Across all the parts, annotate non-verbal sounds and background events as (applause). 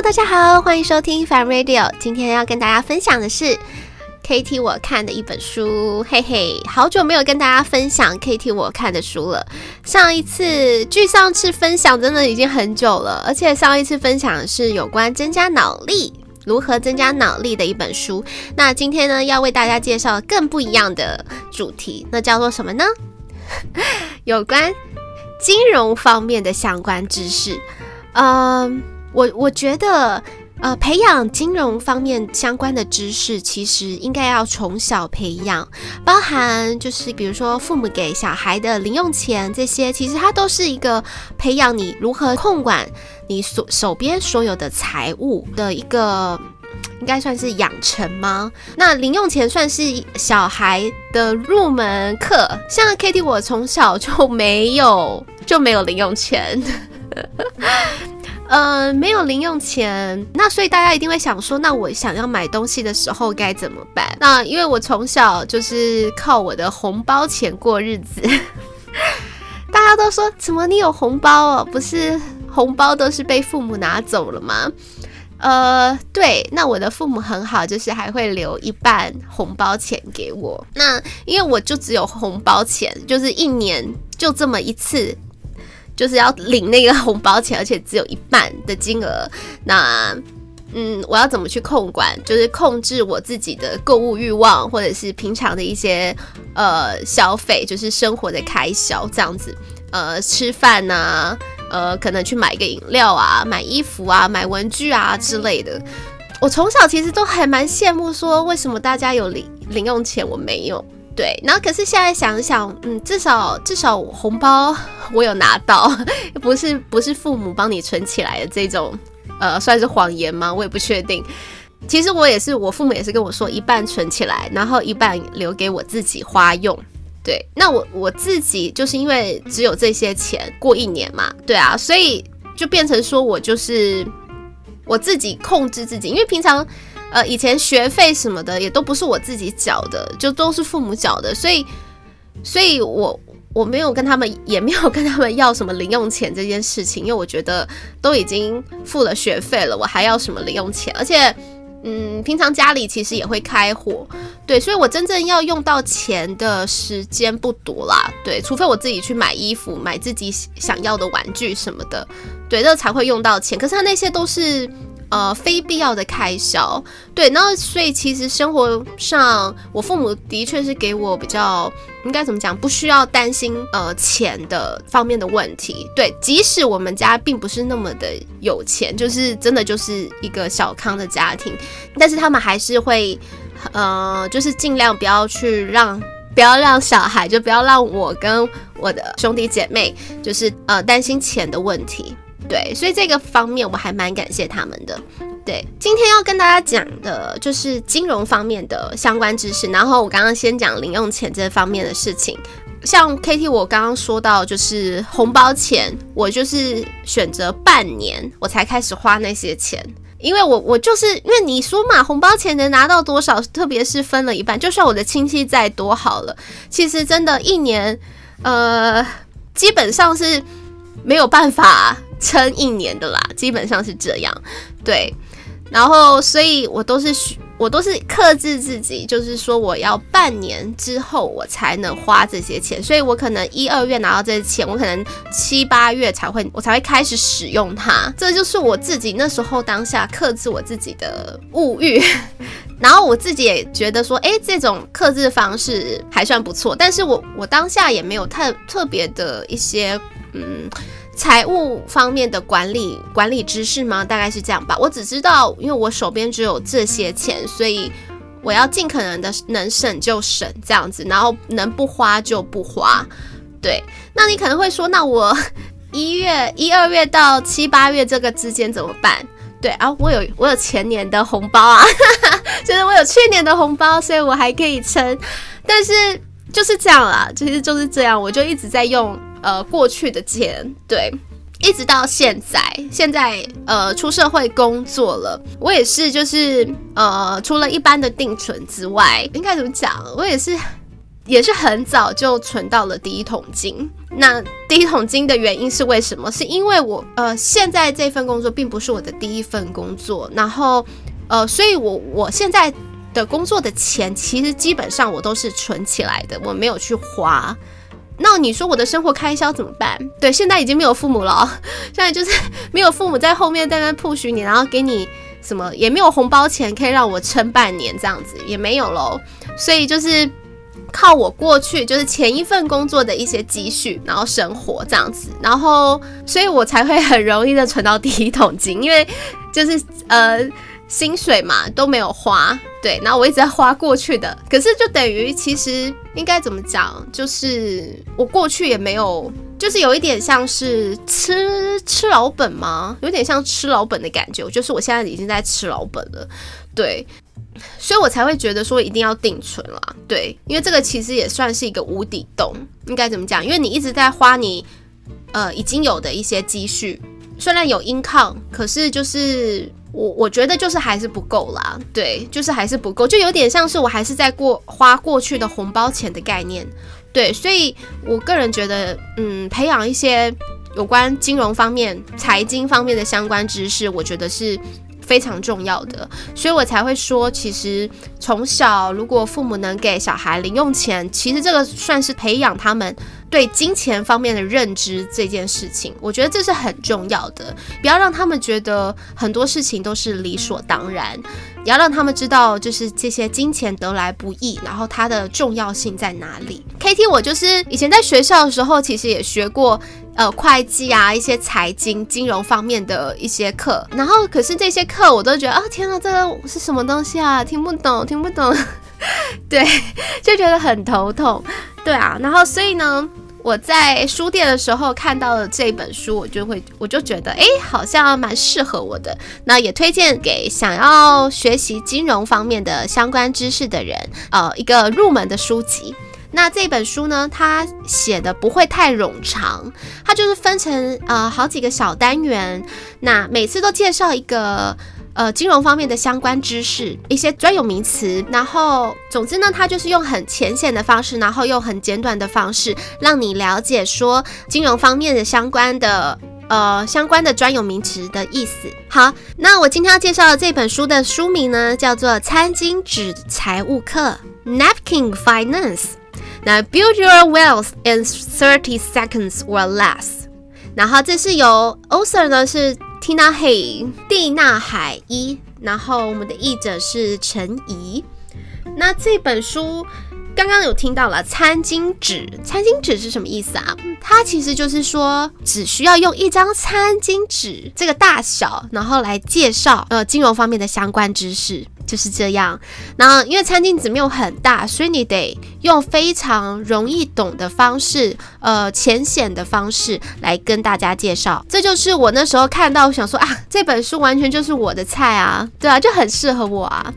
大家好，欢迎收听 Fun Radio。今天要跟大家分享的是 KT 我看的一本书，嘿嘿，好久没有跟大家分享 KT 我看的书了。上一次距上次分享真的已经很久了，而且上一次分享是有关增加脑力，如何增加脑力的一本书。那今天呢，要为大家介绍更不一样的主题，那叫做什么呢？(laughs) 有关金融方面的相关知识。嗯，我我觉得，呃，培养金融方面相关的知识，其实应该要从小培养，包含就是比如说父母给小孩的零用钱这些，其实它都是一个培养你如何控管你所手边所有的财务的一个，应该算是养成吗？那零用钱算是小孩的入门课，像 Kitty，我从小就没有就没有零用钱。呃，没有零用钱，那所以大家一定会想说，那我想要买东西的时候该怎么办？那因为我从小就是靠我的红包钱过日子，(laughs) 大家都说怎么你有红包哦？不是红包都是被父母拿走了吗？呃，对，那我的父母很好，就是还会留一半红包钱给我。那因为我就只有红包钱，就是一年就这么一次。就是要领那个红包钱，而且只有一半的金额。那，嗯，我要怎么去控管？就是控制我自己的购物欲望，或者是平常的一些呃消费，就是生活的开销这样子。呃，吃饭呐、呃，可能去买个饮料啊，买衣服啊，买文具啊之类的。我从小其实都还蛮羡慕，说为什么大家有零零用钱，我没有。对，然后可是现在想想，嗯，至少至少红包我有拿到，(laughs) 不是不是父母帮你存起来的这种，呃，算是谎言吗？我也不确定。其实我也是，我父母也是跟我说，一半存起来，然后一半留给我自己花用。对，那我我自己就是因为只有这些钱过一年嘛，对啊，所以就变成说我就是我自己控制自己，因为平常。呃，以前学费什么的也都不是我自己缴的，就都是父母缴的，所以，所以我我没有跟他们，也没有跟他们要什么零用钱这件事情，因为我觉得都已经付了学费了，我还要什么零用钱？而且，嗯，平常家里其实也会开火，对，所以我真正要用到钱的时间不多啦，对，除非我自己去买衣服、买自己想要的玩具什么的，对，这才会用到钱。可是他那些都是。呃，非必要的开销，对，然后所以其实生活上，我父母的确是给我比较应该怎么讲，不需要担心呃钱的方面的问题，对，即使我们家并不是那么的有钱，就是真的就是一个小康的家庭，但是他们还是会呃，就是尽量不要去让不要让小孩，就不要让我跟我的兄弟姐妹，就是呃担心钱的问题。对，所以这个方面我还蛮感谢他们的。对，今天要跟大家讲的就是金融方面的相关知识。然后我刚刚先讲零用钱这方面的事情，像 KT 我刚刚说到就是红包钱，我就是选择半年我才开始花那些钱，因为我我就是因为你说嘛，红包钱能拿到多少，特别是分了一半，就算我的亲戚再多好了，其实真的一年，呃，基本上是没有办法。撑一年的啦，基本上是这样，对，然后所以我都是我都是克制自己，就是说我要半年之后我才能花这些钱，所以我可能一二月拿到这些钱，我可能七八月才会我才会开始使用它，这就是我自己那时候当下克制我自己的物欲，(laughs) 然后我自己也觉得说，哎，这种克制方式还算不错，但是我我当下也没有太特别的一些嗯。财务方面的管理管理知识吗？大概是这样吧。我只知道，因为我手边只有这些钱，所以我要尽可能的能省就省这样子，然后能不花就不花。对，那你可能会说，那我 (laughs) 一月、一二月到七八月这个之间怎么办？对啊，我有我有前年的红包啊，(laughs) 就是我有去年的红包，所以我还可以撑。但是就是这样啦，其实就是这样，我就一直在用。呃，过去的钱，对，一直到现在，现在呃出社会工作了，我也是，就是呃除了一般的定存之外，应该怎么讲？我也是 (laughs) 也是很早就存到了第一桶金。那第一桶金的原因是为什么？是因为我呃现在这份工作并不是我的第一份工作，然后呃，所以我我现在的工作的钱其实基本上我都是存起来的，我没有去花。那你说我的生活开销怎么办？对，现在已经没有父母了，(laughs) 现在就是 (laughs) 没有父母在后面在那 push 你，然后给你什么，也没有红包钱可以让我撑半年这样子，也没有喽。所以就是靠我过去就是前一份工作的一些积蓄，然后生活这样子，然后所以我才会很容易的存到第一桶金，因为就是呃。薪水嘛都没有花，对，然后我一直在花过去的，可是就等于其实应该怎么讲，就是我过去也没有，就是有一点像是吃吃老本吗？有点像吃老本的感觉，就是我现在已经在吃老本了，对，所以我才会觉得说一定要定存啦，对，因为这个其实也算是一个无底洞，应该怎么讲？因为你一直在花你呃已经有的一些积蓄，虽然有 income，可是就是。我我觉得就是还是不够啦，对，就是还是不够，就有点像是我还是在过花过去的红包钱的概念，对，所以我个人觉得，嗯，培养一些有关金融方面、财经方面的相关知识，我觉得是非常重要的，所以我才会说，其实从小如果父母能给小孩零用钱，其实这个算是培养他们。对金钱方面的认知这件事情，我觉得这是很重要的。不要让他们觉得很多事情都是理所当然，也要让他们知道，就是这些金钱得来不易，然后它的重要性在哪里。KT，我就是以前在学校的时候，其实也学过呃会计啊，一些财经金融方面的一些课。然后可是这些课我都觉得啊，天哪，这个是什么东西啊？听不懂，听不懂。(laughs) 对，就觉得很头痛。对啊，然后所以呢，我在书店的时候看到了这本书，我就会，我就觉得，哎，好像蛮适合我的。那也推荐给想要学习金融方面的相关知识的人，呃，一个入门的书籍。那这本书呢，它写的不会太冗长，它就是分成呃好几个小单元，那每次都介绍一个。呃，金融方面的相关知识，一些专有名词，然后总之呢，它就是用很浅显的方式，然后用很简短的方式，让你了解说金融方面的相关的呃相关的专有名词的意思。好，那我今天要介绍的这本书的书名呢，叫做《餐巾纸财务课》（Napkin Finance）。那 Build Your Wealth in Thirty Seconds or Less。然后这是由 author 呢是。Tina Hay，蒂娜海伊，然后我们的译者是陈怡。那这本书刚刚有听到了餐巾纸，餐巾纸是什么意思啊？它其实就是说，只需要用一张餐巾纸这个大小，然后来介绍呃金融方面的相关知识。就是这样，那因为餐巾纸没有很大，所以你得用非常容易懂的方式，呃，浅显的方式来跟大家介绍。这就是我那时候看到，想说啊，这本书完全就是我的菜啊，对啊，就很适合我啊。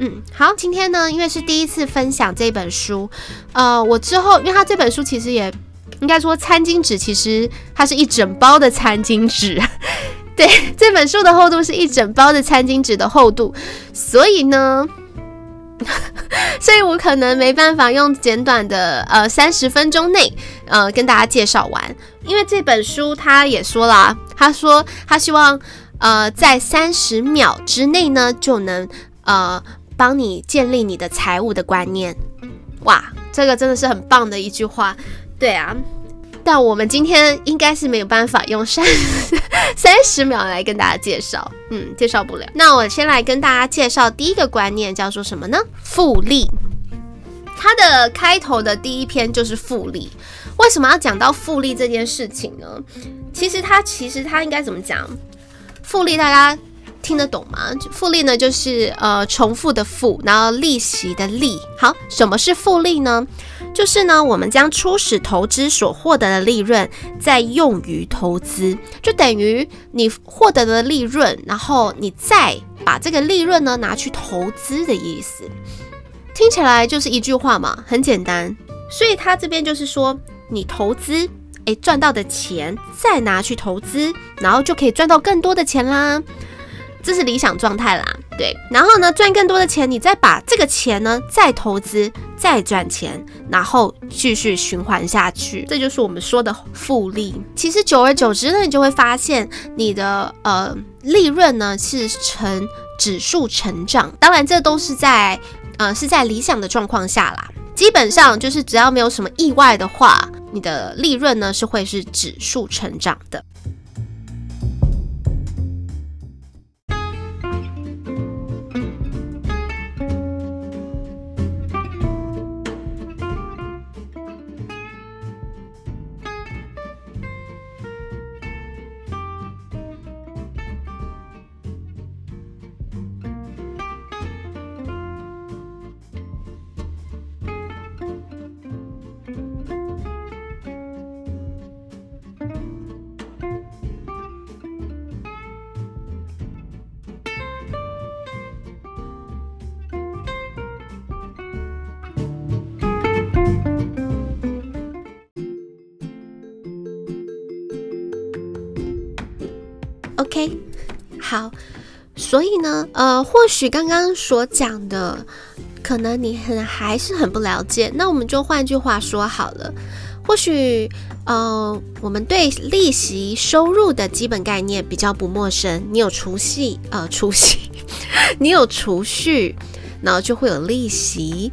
嗯，好，今天呢，因为是第一次分享这本书，呃，我之后，因为它这本书其实也应该说，餐巾纸其实它是一整包的餐巾纸。(laughs) 对，这本书的厚度是一整包的餐巾纸的厚度，所以呢，(laughs) 所以我可能没办法用简短的呃三十分钟内呃跟大家介绍完，因为这本书他也说了，他说他希望呃在三十秒之内呢就能呃帮你建立你的财务的观念，哇，这个真的是很棒的一句话，对啊。但我们今天应该是没有办法用三 (laughs) 三十秒来跟大家介绍，嗯，介绍不了。那我先来跟大家介绍第一个观念，叫做什么呢？复利。它的开头的第一篇就是复利。为什么要讲到复利这件事情呢？其实它其实它应该怎么讲？复利大家听得懂吗？复利呢，就是呃重复的复，然后利息的利。好，什么是复利呢？就是呢，我们将初始投资所获得的利润再用于投资，就等于你获得的利润，然后你再把这个利润呢拿去投资的意思。听起来就是一句话嘛，很简单。所以他这边就是说，你投资，诶，赚到的钱再拿去投资，然后就可以赚到更多的钱啦。这是理想状态啦。对，然后呢，赚更多的钱，你再把这个钱呢再投资，再赚钱，然后继续循环下去，这就是我们说的复利。其实久而久之呢，你就会发现你的呃利润呢是呈指数成长。当然，这都是在呃是在理想的状况下啦。基本上就是只要没有什么意外的话，你的利润呢是会是指数成长的。OK，好，所以呢，呃，或许刚刚所讲的，可能你很还是很不了解。那我们就换句话说好了，或许，呃，我们对利息收入的基本概念比较不陌生。你有储蓄，呃，储蓄，(laughs) 你有储蓄，然后就会有利息。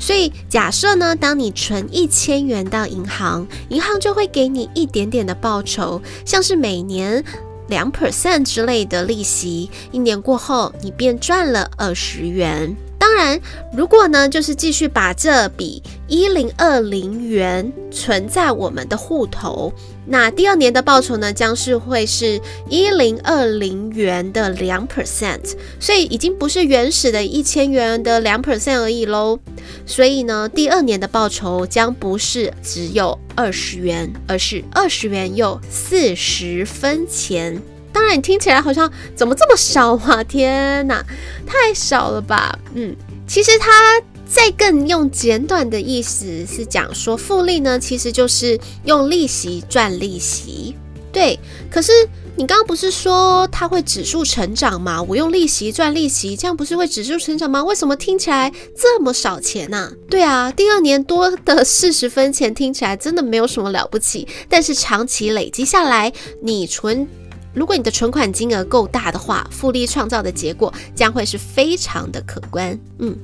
所以假设呢，当你存一千元到银行，银行就会给你一点点的报酬，像是每年。两 percent 之类的利息，一年过后你便赚了二十元。当然，如果呢，就是继续把这笔一零二零元存在我们的户头，那第二年的报酬呢，将是会是一零二零元的两 percent，所以已经不是原始的一千元的两 percent 而已喽。所以呢，第二年的报酬将不是只有二十元，而是二十元又四十分钱。当然，你听起来好像怎么这么少啊？(laughs) 天哪，太少了吧？嗯，其实它再更用简短的意思是讲说，复利呢，其实就是用利息赚利息。对，可是你刚刚不是说它会指数成长吗？我用利息赚利息，这样不是会指数成长吗？为什么听起来这么少钱呢？对啊，第二年多的四十分钱听起来真的没有什么了不起，但是长期累积下来，你存。如果你的存款金额够大的话，复利创造的结果将会是非常的可观。嗯，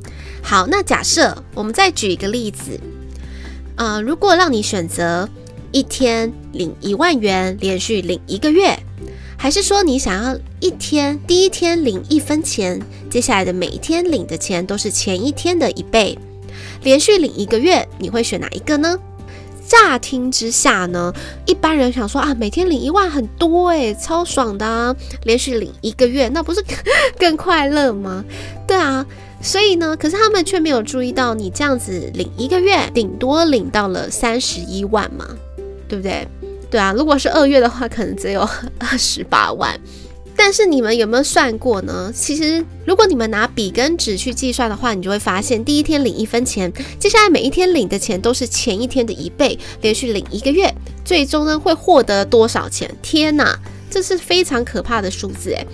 好，那假设我们再举一个例子，呃，如果让你选择一天领一万元，连续领一个月，还是说你想要一天第一天领一分钱，接下来的每一天领的钱都是前一天的一倍，连续领一个月，你会选哪一个呢？乍听之下呢，一般人想说啊，每天领一万很多诶，超爽的啊，连续领一个月，那不是 (laughs) 更快乐吗？对啊，所以呢，可是他们却没有注意到，你这样子领一个月，顶多领到了三十一万嘛，对不对？对啊，如果是二月的话，可能只有二十八万。但是你们有没有算过呢？其实，如果你们拿笔跟纸去计算的话，你就会发现，第一天领一分钱，接下来每一天领的钱都是前一天的一倍，连续领一个月，最终呢会获得多少钱？天哪，这是非常可怕的数字诶，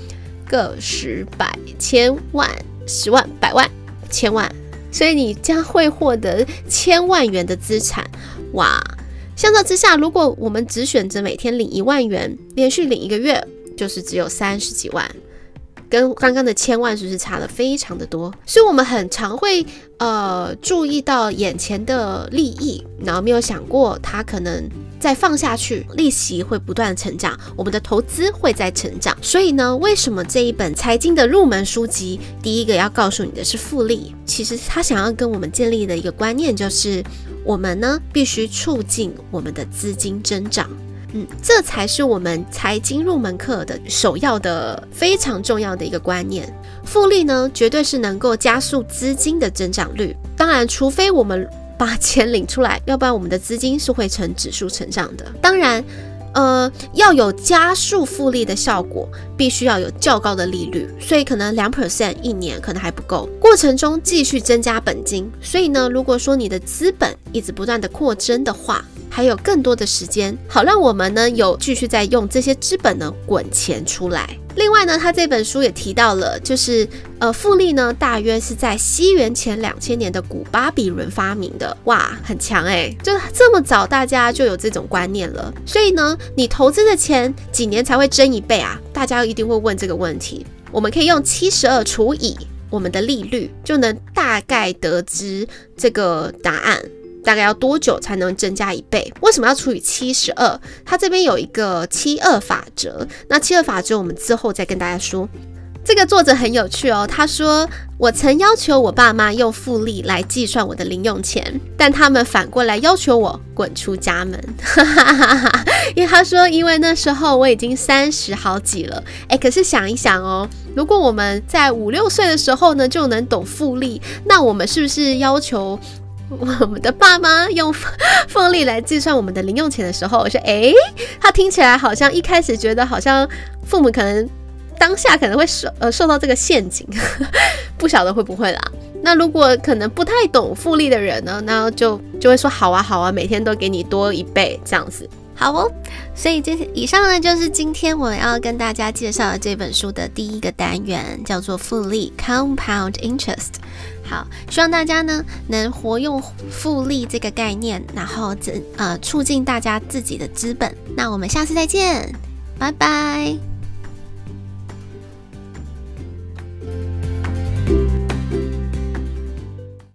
个十百千万十万百万千万，所以你将会获得千万元的资产，哇！相较之下，如果我们只选择每天领一万元，连续领一个月。就是只有三十几万，跟刚刚的千万是不是差了非常的多？所以我们很常会呃注意到眼前的利益，然后没有想过它可能再放下去，利息会不断成长，我们的投资会在成长。所以呢，为什么这一本财经的入门书籍第一个要告诉你的是复利？其实他想要跟我们建立的一个观念就是，我们呢必须促进我们的资金增长。嗯，这才是我们财经入门课的首要的非常重要的一个观念。复利呢，绝对是能够加速资金的增长率。当然，除非我们把钱领出来，要不然我们的资金是会呈指数成长的。当然，呃，要有加速复利的效果，必须要有较高的利率。所以，可能两 percent 一年可能还不够。过程中继续增加本金。所以呢，如果说你的资本一直不断的扩增的话，还有更多的时间，好让我们呢有继续在用这些资本呢滚钱出来。另外呢，他这本书也提到了，就是呃，复利呢，大约是在西元前两千年的古巴比伦发明的。哇，很强哎，就这么早大家就有这种观念了。所以呢，你投资的钱几年才会增一倍啊？大家一定会问这个问题。我们可以用七十二除以我们的利率，就能大概得知这个答案。大概要多久才能增加一倍？为什么要除以七十二？它这边有一个七二法则。那七二法则我们之后再跟大家说。这个作者很有趣哦，他说：“我曾要求我爸妈用复利来计算我的零用钱，但他们反过来要求我滚出家门。”哈哈哈因为他说，因为那时候我已经三十好几了。哎，可是想一想哦，如果我们在五六岁的时候呢就能懂复利，那我们是不是要求？我们的爸妈用复利来计算我们的零用钱的时候，我说：“诶，他听起来好像一开始觉得好像父母可能当下可能会受呃受到这个陷阱，(laughs) 不晓得会不会啦。那如果可能不太懂复利的人呢，那就就会说好啊好啊，每天都给你多一倍这样子。好哦，所以这以上呢就是今天我要跟大家介绍的这本书的第一个单元，叫做复利 （Compound Interest）。好，希望大家呢能活用复利这个概念，然后呃促进大家自己的资本。那我们下次再见，拜拜。